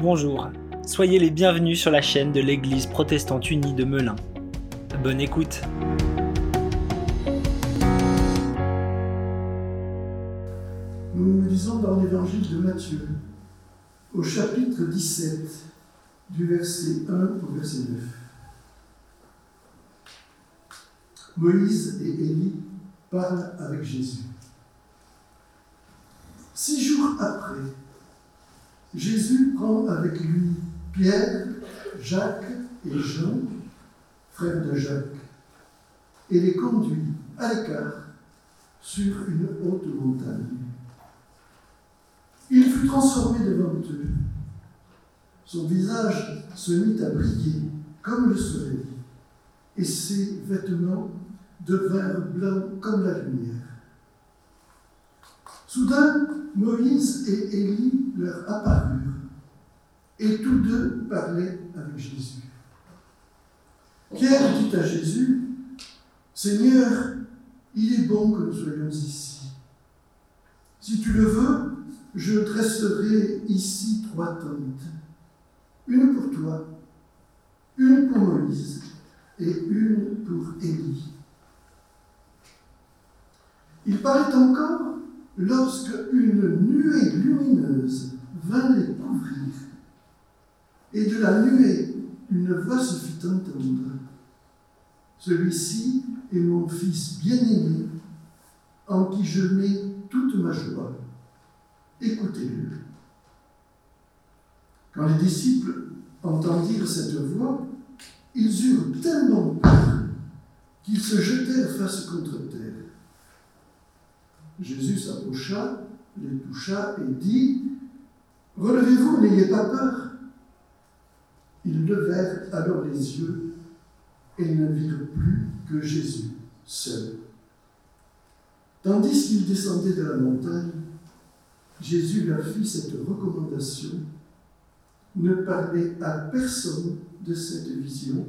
Bonjour, soyez les bienvenus sur la chaîne de l'Église protestante unie de Melun. Bonne écoute. Nous lisons dans l'évangile de Matthieu, au chapitre 17, du verset 1 au verset 9. Moïse et Élie parlent avec Jésus. Six jours après, Jésus prend avec lui Pierre, Jacques et Jean, frères de Jacques, et les conduit à l'écart sur une haute montagne. Il fut transformé devant eux. Son visage se mit à briller comme le soleil, et ses vêtements devinrent blancs comme la lumière. Soudain, Moïse et Élie leur apparurent, et tous deux parlaient avec Jésus. Pierre dit à Jésus, Seigneur, il est bon que nous soyons ici. Si tu le veux, je dresserai ici trois tentes, une pour toi, une pour Moïse et une pour Élie. Il parlait encore lorsque une nuée lumineuse vint les couvrir, et de la nuée une voix se fit entendre. Celui-ci est mon fils bien-aimé, en qui je mets toute ma joie. Écoutez-le. Quand les disciples entendirent cette voix, ils eurent tellement peur qu'ils se jetèrent face contre terre. Jésus s'approcha, les toucha et dit Relevez-vous, n'ayez pas peur. Ils levèrent alors les yeux et ne virent plus que Jésus seul. Tandis qu'ils descendaient de la montagne, Jésus leur fit cette recommandation ne parlez à personne de cette vision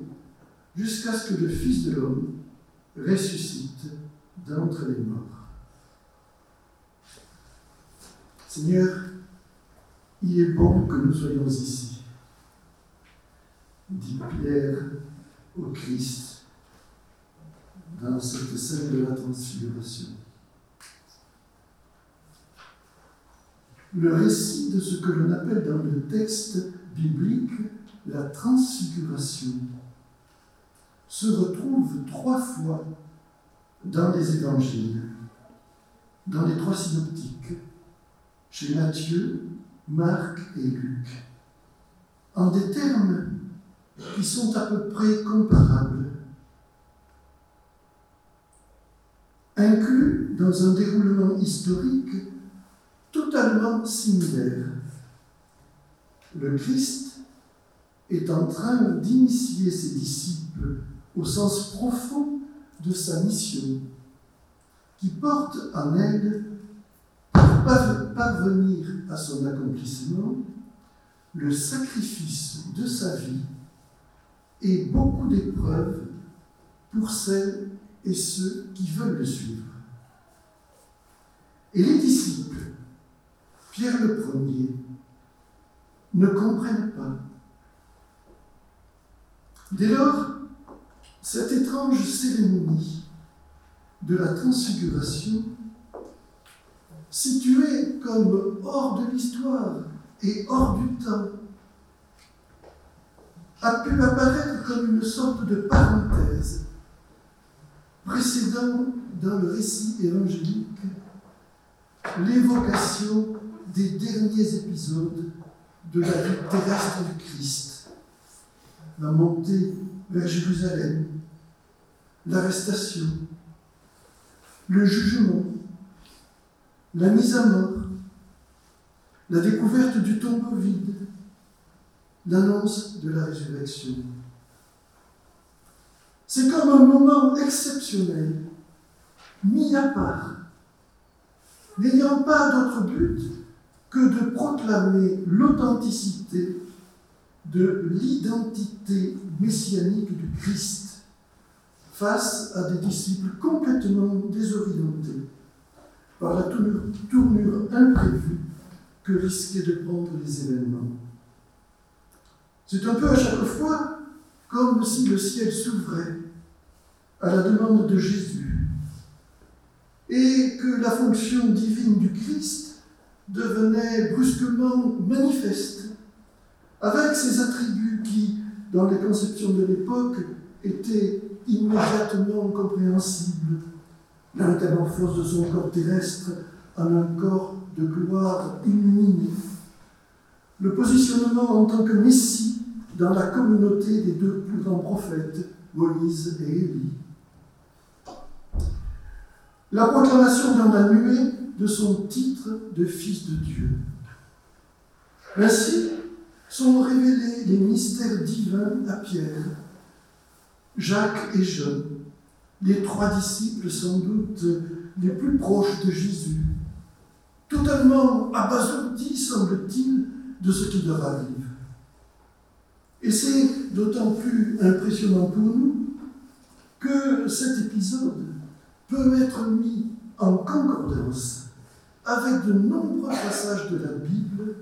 jusqu'à ce que le Fils de l'homme ressuscite d'entre les morts. Seigneur, il est bon que nous soyons ici, dit Pierre au Christ dans cette scène de la transfiguration. Le récit de ce que l'on appelle dans le texte biblique la transfiguration se retrouve trois fois dans les évangiles, dans les trois synoptiques, chez Matthieu, Marc et Luc, en des termes qui sont à peu près comparables, inclus dans un déroulement historique totalement similaire. Le Christ est en train d'initier ses disciples au sens profond de sa mission, qui porte en elle, pour parvenir à son accomplissement, le sacrifice de sa vie et beaucoup d'épreuves pour celles et ceux qui veulent le suivre. Et les disciples, Pierre le premier, ne comprennent pas. Dès lors, cette étrange cérémonie de la transfiguration, située comme hors de l'histoire et hors du temps, a pu apparaître comme une sorte de parenthèse précédant dans le récit évangélique l'évocation des derniers épisodes de la vie terrestre du Christ. La montée vers Jérusalem, l'arrestation, le jugement, la mise à mort, la découverte du tombeau vide, l'annonce de la résurrection. C'est comme un moment exceptionnel, mis à part, n'ayant pas d'autre but que de proclamer l'authenticité de l'identité messianique du Christ face à des disciples complètement désorientés par la tournure imprévue que risquaient de prendre les événements. C'est un peu à chaque fois comme si le ciel s'ouvrait à la demande de Jésus et que la fonction divine du Christ devenait brusquement manifeste avec ses attributs qui, dans les conceptions de l'époque, étaient immédiatement compréhensibles. La métamorphose de son corps terrestre en un corps de gloire illuminé. Le positionnement en tant que Messie dans la communauté des deux plus grands prophètes, Moïse et Élie. La proclamation dans la nuée de son titre de Fils de Dieu. Ainsi sont révélés les mystères divins à Pierre, Jacques et Jean, les trois disciples sans doute les plus proches de Jésus, totalement abasourdis, semble-t-il, de ce qui leur arrive. Et c'est d'autant plus impressionnant pour nous que cet épisode peut être mis en concordance avec de nombreux passages de la Bible,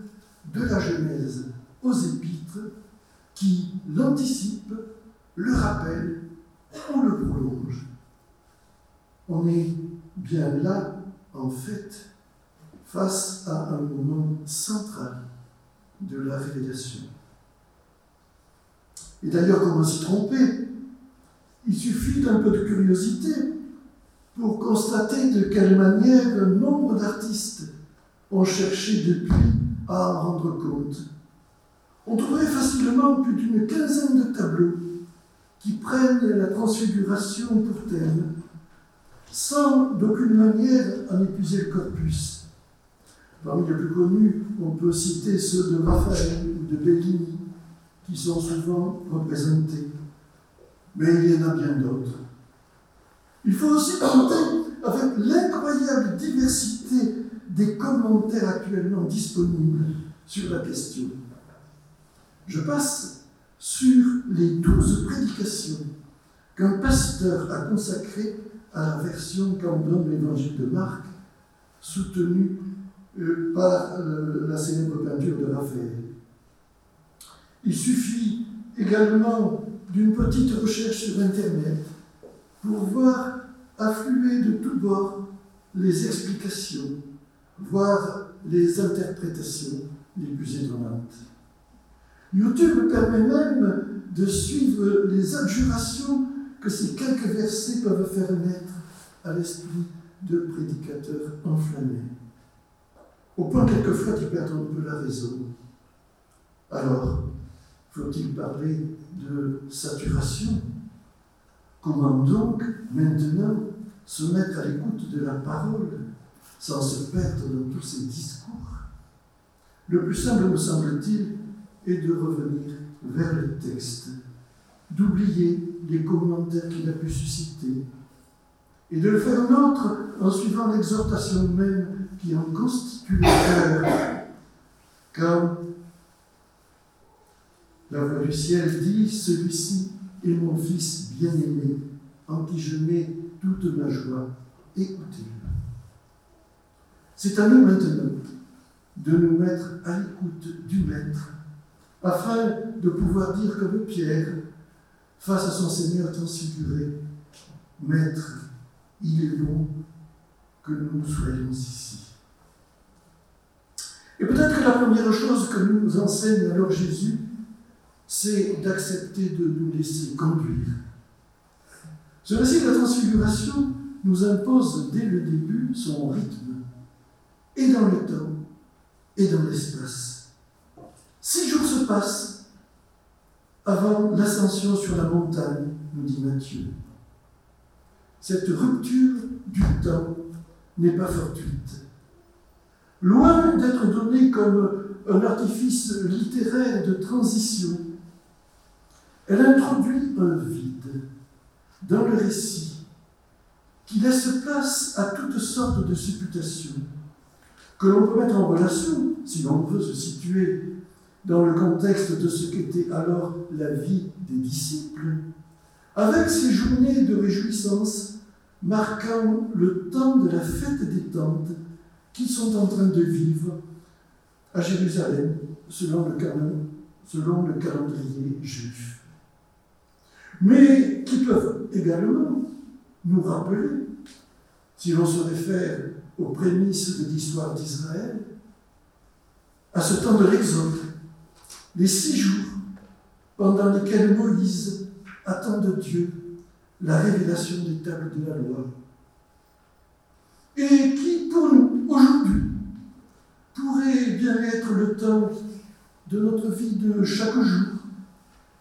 de la Genèse aux Épîtres, qui l'anticipent, le rappellent ou le prolongent. On est bien là, en fait, face à un moment central de la révélation. Et d'ailleurs, comment s'y tromper Il suffit d'un peu de curiosité pour constater de quelle manière nombre d'artistes ont cherché depuis à en rendre compte. On trouverait facilement plus d'une quinzaine de tableaux qui prennent la transfiguration pour thème, sans d'aucune manière en épuiser le corpus. Parmi les plus connus, on peut citer ceux de Raphaël ou de Bellini, qui sont souvent représentés. Mais il y en a bien d'autres. Il faut aussi compter avec l'incroyable diversité des commentaires actuellement disponibles sur la question. Je passe sur les douze prédications qu'un pasteur a consacrées à la version qu'en donne l'évangile de Marc, soutenue euh, par euh, la célèbre peinture de Raphaël. Il suffit également d'une petite recherche sur Internet pour voir affluer de tous bords les explications, voire les interprétations les plus étonnantes. YouTube permet même de suivre les adjurations que ces quelques versets peuvent faire naître à l'esprit de prédicateurs enflammés, au point quelquefois d'y perdre un peu la raison. Alors, faut-il parler de saturation? Comment donc, maintenant, se mettre à l'écoute de la parole sans se perdre dans tous ces discours? Le plus simple, me semble-t-il, est de revenir vers le texte, d'oublier les commentaires qu'il a pu susciter, et de le faire nôtre en suivant l'exhortation même qui en constitue le cœur. Quand la voix du ciel dit Celui-ci est mon Fils bien-aimé, en qui je mets toute ma joie. Écoutez-le. C'est à nous maintenant de nous mettre à l'écoute du Maître, afin de pouvoir dire comme Pierre, face à son Seigneur transfiguré, Maître, il est bon que nous soyons ici. Et peut-être que la première chose que nous enseigne alors Jésus, c'est d'accepter de nous laisser conduire. Ce récit de la transfiguration nous impose dès le début son rythme, et dans le temps, et dans l'espace. Six jours se passent avant l'ascension sur la montagne, nous dit Matthieu. Cette rupture du temps n'est pas fortuite. Loin d'être donnée comme un artifice littéraire de transition, elle introduit un vide dans le récit qui laisse place à toutes sortes de supputations que l'on peut mettre en relation, si l'on veut se situer dans le contexte de ce qu'était alors la vie des disciples, avec ces journées de réjouissance marquant le temps de la fête des tentes qu'ils sont en train de vivre à Jérusalem selon le, selon le calendrier juif. Mais qui peuvent également nous rappeler, si l'on se réfère aux prémices de l'histoire d'Israël, à ce temps de l'Exode, les six jours pendant lesquels Moïse attend de Dieu la révélation des tables de la loi, et qui, pour nous, aujourd'hui, pourrait bien être le temps de notre vie de chaque jour,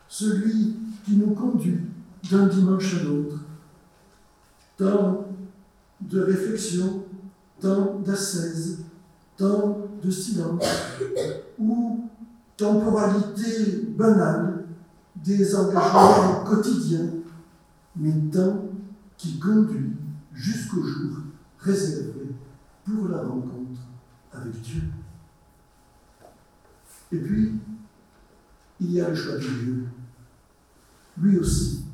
celui qui nous conduit d'un dimanche à l'autre? Temps de réflexion, temps d'ascèse, temps de silence, ou temporalité banale des engagements quotidiens, mais temps qui conduit jusqu'au jour réservé pour la rencontre avec Dieu. Et puis, il y a le choix de Dieu, lui aussi,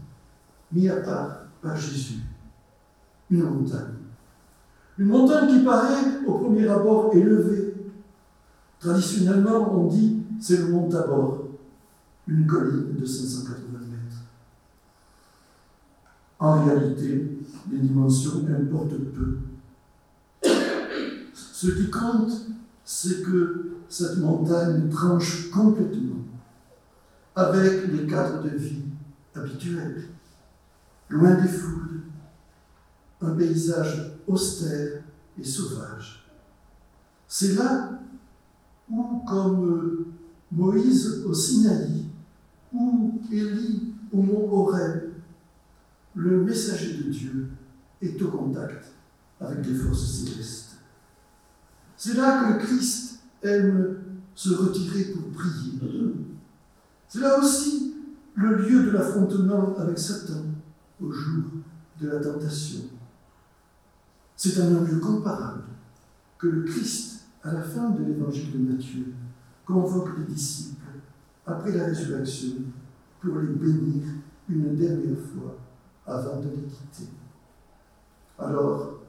mis à part par Jésus, une montagne. Une montagne qui paraît au premier abord élevée. Traditionnellement, on dit c'est le mont Tabor, une colline de 580 mètres. En réalité, les dimensions importent peu. Ce qui compte, c'est que cette montagne tranche complètement avec les cadres de vie habituels, loin des foules, un paysage austère et sauvage. C'est là où, comme Moïse au Sinaï, ou Élie au mont Horeb, le messager de Dieu est au contact avec les forces célestes. C'est là que le Christ aime se retirer pour prier. C'est là aussi le lieu de l'affrontement avec Satan au jour de la tentation. C'est un lieu comparable que le Christ, à la fin de l'évangile de Matthieu, convoque les disciples après la résurrection pour les bénir une dernière fois avant de les quitter. Alors,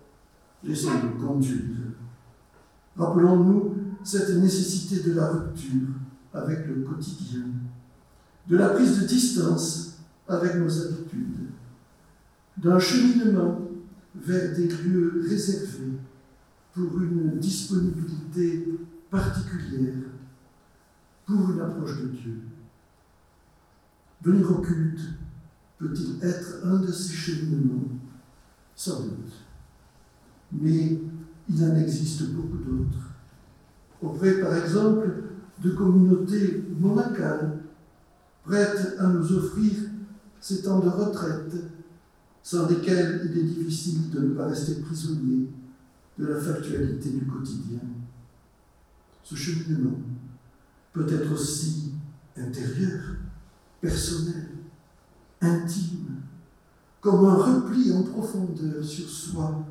laissons-nous conduire Rappelons-nous cette nécessité de la rupture avec le quotidien, de la prise de distance avec nos habitudes, d'un cheminement vers des lieux réservés pour une disponibilité particulière, pour une approche de Dieu. Venir au culte peut-il être un de ces cheminements? Sans doute. Mais il en existe beaucoup d'autres. Auprès, par exemple, de communautés monacales prêtes à nous offrir ces temps de retraite sans lesquels il est difficile de ne pas rester prisonnier de la factualité du quotidien. Ce cheminement peut être aussi intérieur, personnel, intime, comme un repli en profondeur sur soi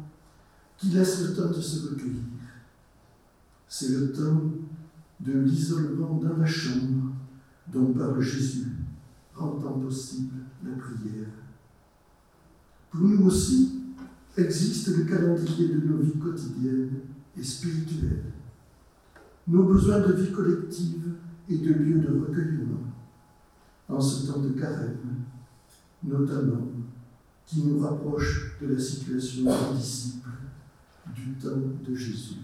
qui laisse le temps de se recueillir. C'est le temps de l'isolement dans la chambre dont parle Jésus, rendant possible la prière. Pour nous aussi, existe le calendrier de nos vies quotidiennes et spirituelles, nos besoins de vie collective et de lieux de recueillement, en ce temps de carême, notamment, qui nous rapproche de la situation des disciples du temps de Jésus.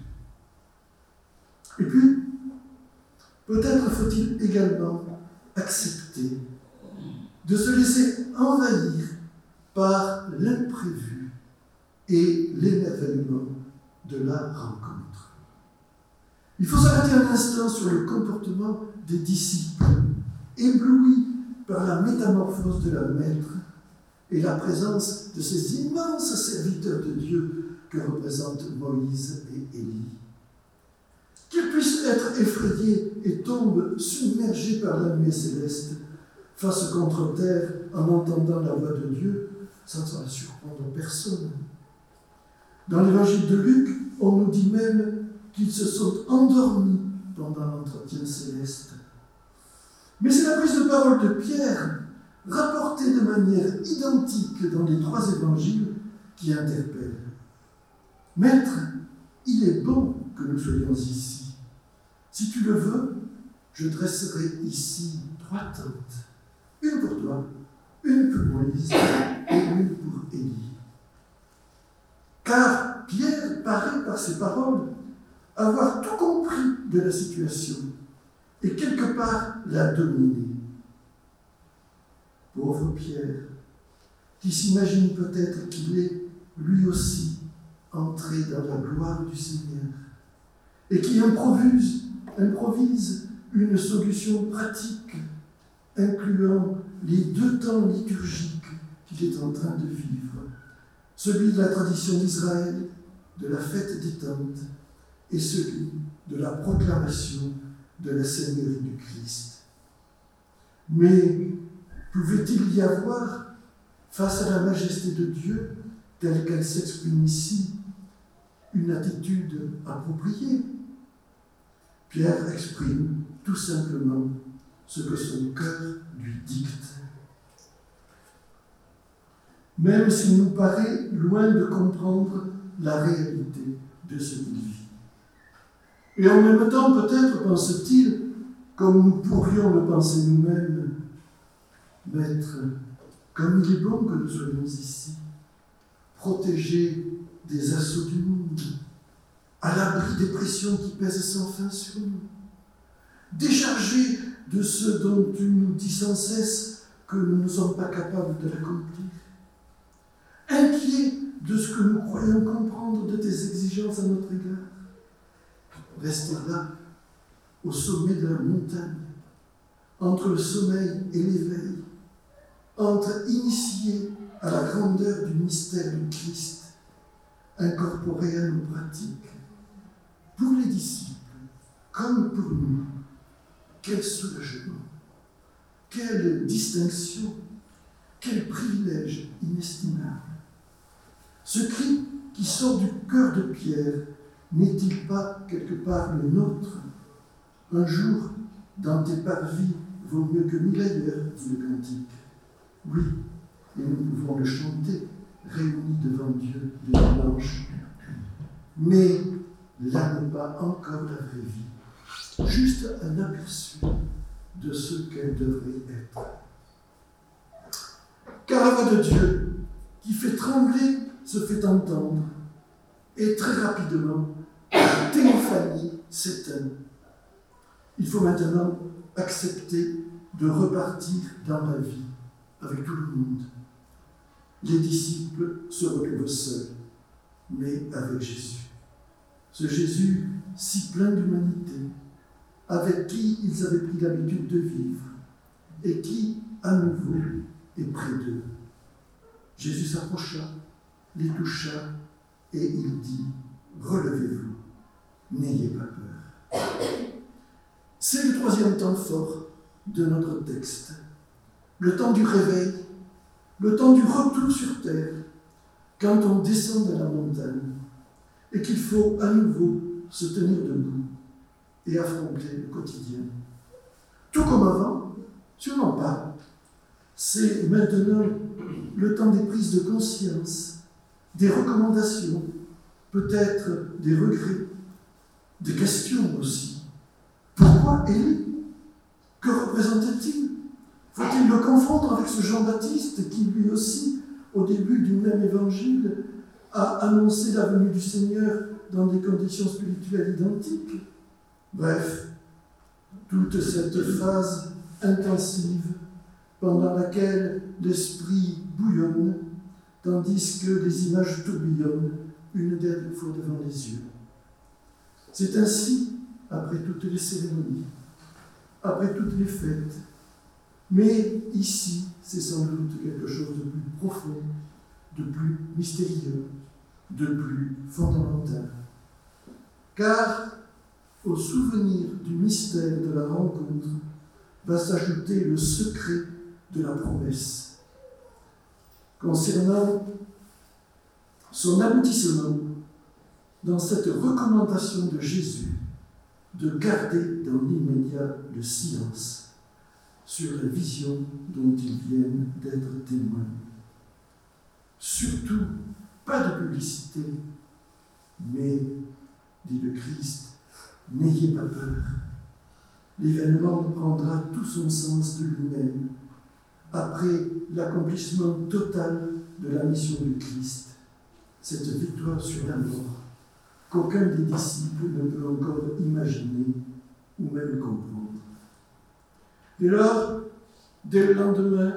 Et puis, peut-être faut-il également accepter de se laisser envahir par l'imprévu et l'émerveillement de la rencontre. Il faut s'arrêter un instant sur le comportement des disciples, éblouis par la métamorphose de leur maître et la présence de ces immenses serviteurs de Dieu que représentent Moïse et Élie. Qu'ils puissent être effrayés et tombent submergés par la nuée céleste face contre terre en entendant la voix de Dieu, va surprendre personne. Dans l'évangile de Luc, on nous dit même qu'ils se sont endormis pendant l'entretien céleste. Mais c'est la prise de parole de Pierre, rapportée de manière identique dans les trois évangiles, qui interpelle. Maître, il est bon que nous soyons ici. Si tu le veux, je dresserai ici trois tentes, une pour toi, une pour Moïse et une pour Élie. Car Pierre paraît par ses paroles avoir tout compris de la situation et quelque part la dominer. Pauvre Pierre, qui s'imagine peut-être qu'il est lui aussi entré dans la gloire du Seigneur et qui improvise, une solution pratique incluant les deux temps liturgiques qu'il est en train de vivre, celui de la tradition d'Israël, de la fête des tentes, et celui de la proclamation de la Seigneurie du Christ. Mais pouvait-il y avoir, face à la majesté de Dieu, telle qu'elle s'exprime ici, une attitude appropriée? Pierre exprime tout simplement ce que son cœur lui dicte. Même s'il nous paraît loin de comprendre la réalité de ce qu'il vit. Et en même temps, peut-être pense-t-il, comme nous pourrions le penser nous-mêmes, Maître, comme il est bon que nous soyons ici, protégés des assauts du monde, à l'abri des pressions qui pèsent sans fin sur nous, déchargés de ce dont tu nous dis sans cesse que nous ne sommes pas capables de l'accomplir, inquiets de ce que nous croyons comprendre de tes exigences à notre égard, rester là, au sommet de la montagne, entre le sommeil et l'éveil, entre initiés à la grandeur du mystère du Christ, incorporé à nos pratiques. Pour les disciples, comme pour nous, quel soulagement, quelle distinction, quel privilège inestimable. Ce cri qui sort du cœur de Pierre n'est-il pas quelque part le nôtre? Un jour, dans tes parvis, vaut mieux que mille ailleurs, dit le cantique. Oui, et nous pouvons le chanter, réunis devant Dieu le dimanche. Mais là n'est pas encore la vraie vie, juste un aperçu de ce qu'elle devrait être. Car la voix de Dieu, qui fait trembler, se fait entendre, et très rapidement, la théophanie s'éteint. Il faut maintenant accepter de repartir dans la vie avec tout le monde. Les disciples se retrouvent seuls, mais avec Jésus. Ce Jésus si plein d'humanité, avec qui ils avaient pris l'habitude de vivre, et qui, à nouveau, est près d'eux. Jésus s'approcha, les toucha, et il dit, relevez-vous, n'ayez pas peur. C'est le troisième temps fort de notre texte, le temps du réveil, le temps du retour sur terre, quand on descend de la montagne et qu'il faut à nouveau se tenir debout et affronter le quotidien. Tout comme avant, sûrement pas. C'est maintenant le temps des prises de conscience, des recommandations, peut-être des regrets, des questions aussi. Pourquoi Élie Que représentait-il Faut-il le confondre avec ce Jean-Baptiste qui lui aussi, au début du même évangile, a annoncé la venue du Seigneur dans des conditions spirituelles identiques Bref, toute cette phase intensive pendant laquelle l'esprit bouillonne, tandis que les images tourbillonnent une dernière fois devant les yeux. C'est ainsi, après toutes les cérémonies, après toutes les fêtes, mais ici, c'est sans doute quelque chose de plus profond, de plus mystérieux, de plus fondamental. Car au souvenir du mystère de la rencontre va s'ajouter le secret de la promesse. Concernant son aboutissement dans cette recommandation de Jésus de garder dans l'immédiat le silence sur la vision dont ils viennent d'être témoins. Surtout, pas de publicité, mais, dit le Christ, n'ayez pas peur l'événement prendra tout son sens de lui-même après l'accomplissement total de la mission du Christ, cette victoire sur la mort qu'aucun des disciples ne peut encore imaginer ou même comprendre. Dès lors, dès le lendemain,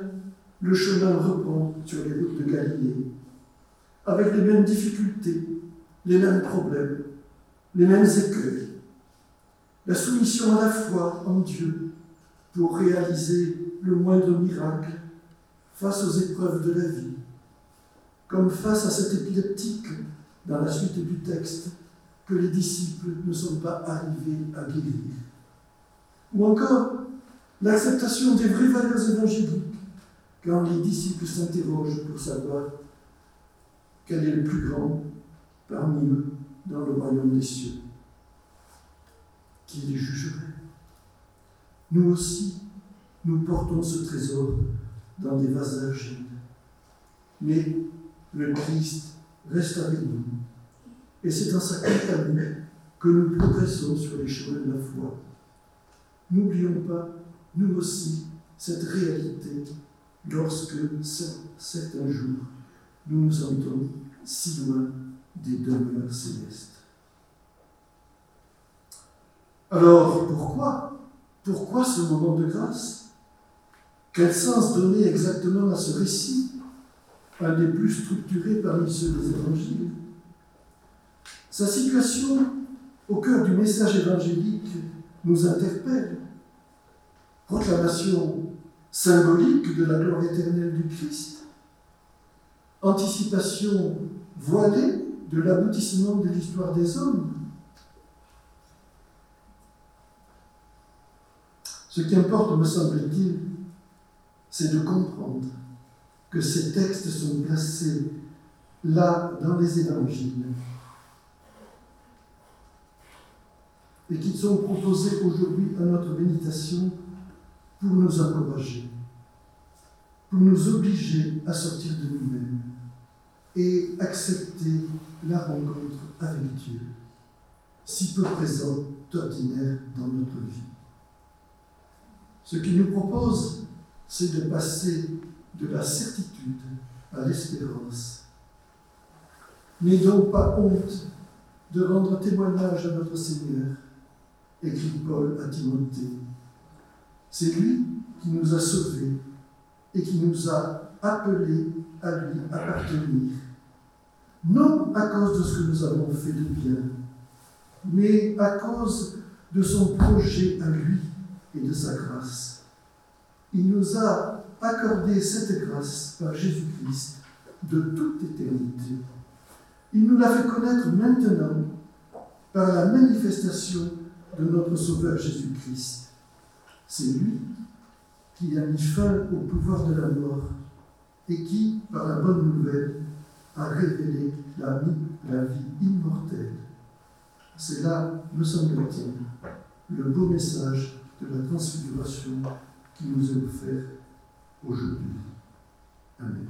le chemin reprend sur les routes de Galilée, avec les mêmes difficultés, les mêmes problèmes, les mêmes écueils. La soumission à la foi en Dieu pour réaliser le moindre miracle face aux épreuves de la vie, comme face à cet épileptique dans la suite du texte que les disciples ne sont pas arrivés à guérir. Ou encore l'acceptation des vraies valeurs évangéliques quand les disciples s'interrogent pour savoir quel est le plus grand parmi eux dans le royaume des cieux. Qui les jugerait? Nous aussi, nous portons ce trésor dans des vases d'argile. Mais le Christ reste avec nous. Et c'est dans sa compagnie que nous progressons sur les chemins de la foi. N'oublions pas, nous aussi, cette réalité lorsque certains jours nous nous sentons si loin des demeures célestes. Alors, pourquoi Pourquoi ce moment de grâce? Quel sens donner exactement à ce récit, un des plus structurés parmi ceux des évangiles Sa situation au cœur du message évangélique nous interpelle. Proclamation symbolique de la gloire éternelle du Christ, anticipation voilée de l'aboutissement de l'histoire des hommes. Ce qui importe, me semble-t-il, c'est de comprendre que ces textes sont placés là dans les évangiles et qu'ils sont proposés aujourd'hui à notre méditation pour nous encourager, pour nous obliger à sortir de nous-mêmes et accepter la rencontre avec Dieu, si peu présent d'ordinaire dans notre vie. Ce qu'il nous propose, c'est de passer de la certitude à l'espérance. N'ayez donc pas honte de rendre témoignage à notre Seigneur, écrit Paul à Timothée c'est lui qui nous a sauvés et qui nous a appelés à lui appartenir. Non à cause de ce que nous avons fait de bien, mais à cause de son projet à lui et de sa grâce. Il nous a accordé cette grâce par Jésus-Christ de toute éternité. Il nous l'a fait connaître maintenant par la manifestation de notre Sauveur Jésus-Christ c'est lui qui a mis fin au pouvoir de la mort et qui, par la bonne nouvelle, a révélé la, vie immortelle. C'est là, me semble-t-il, le beau message de la transfiguration qui nous est offert aujourd'hui. Amen.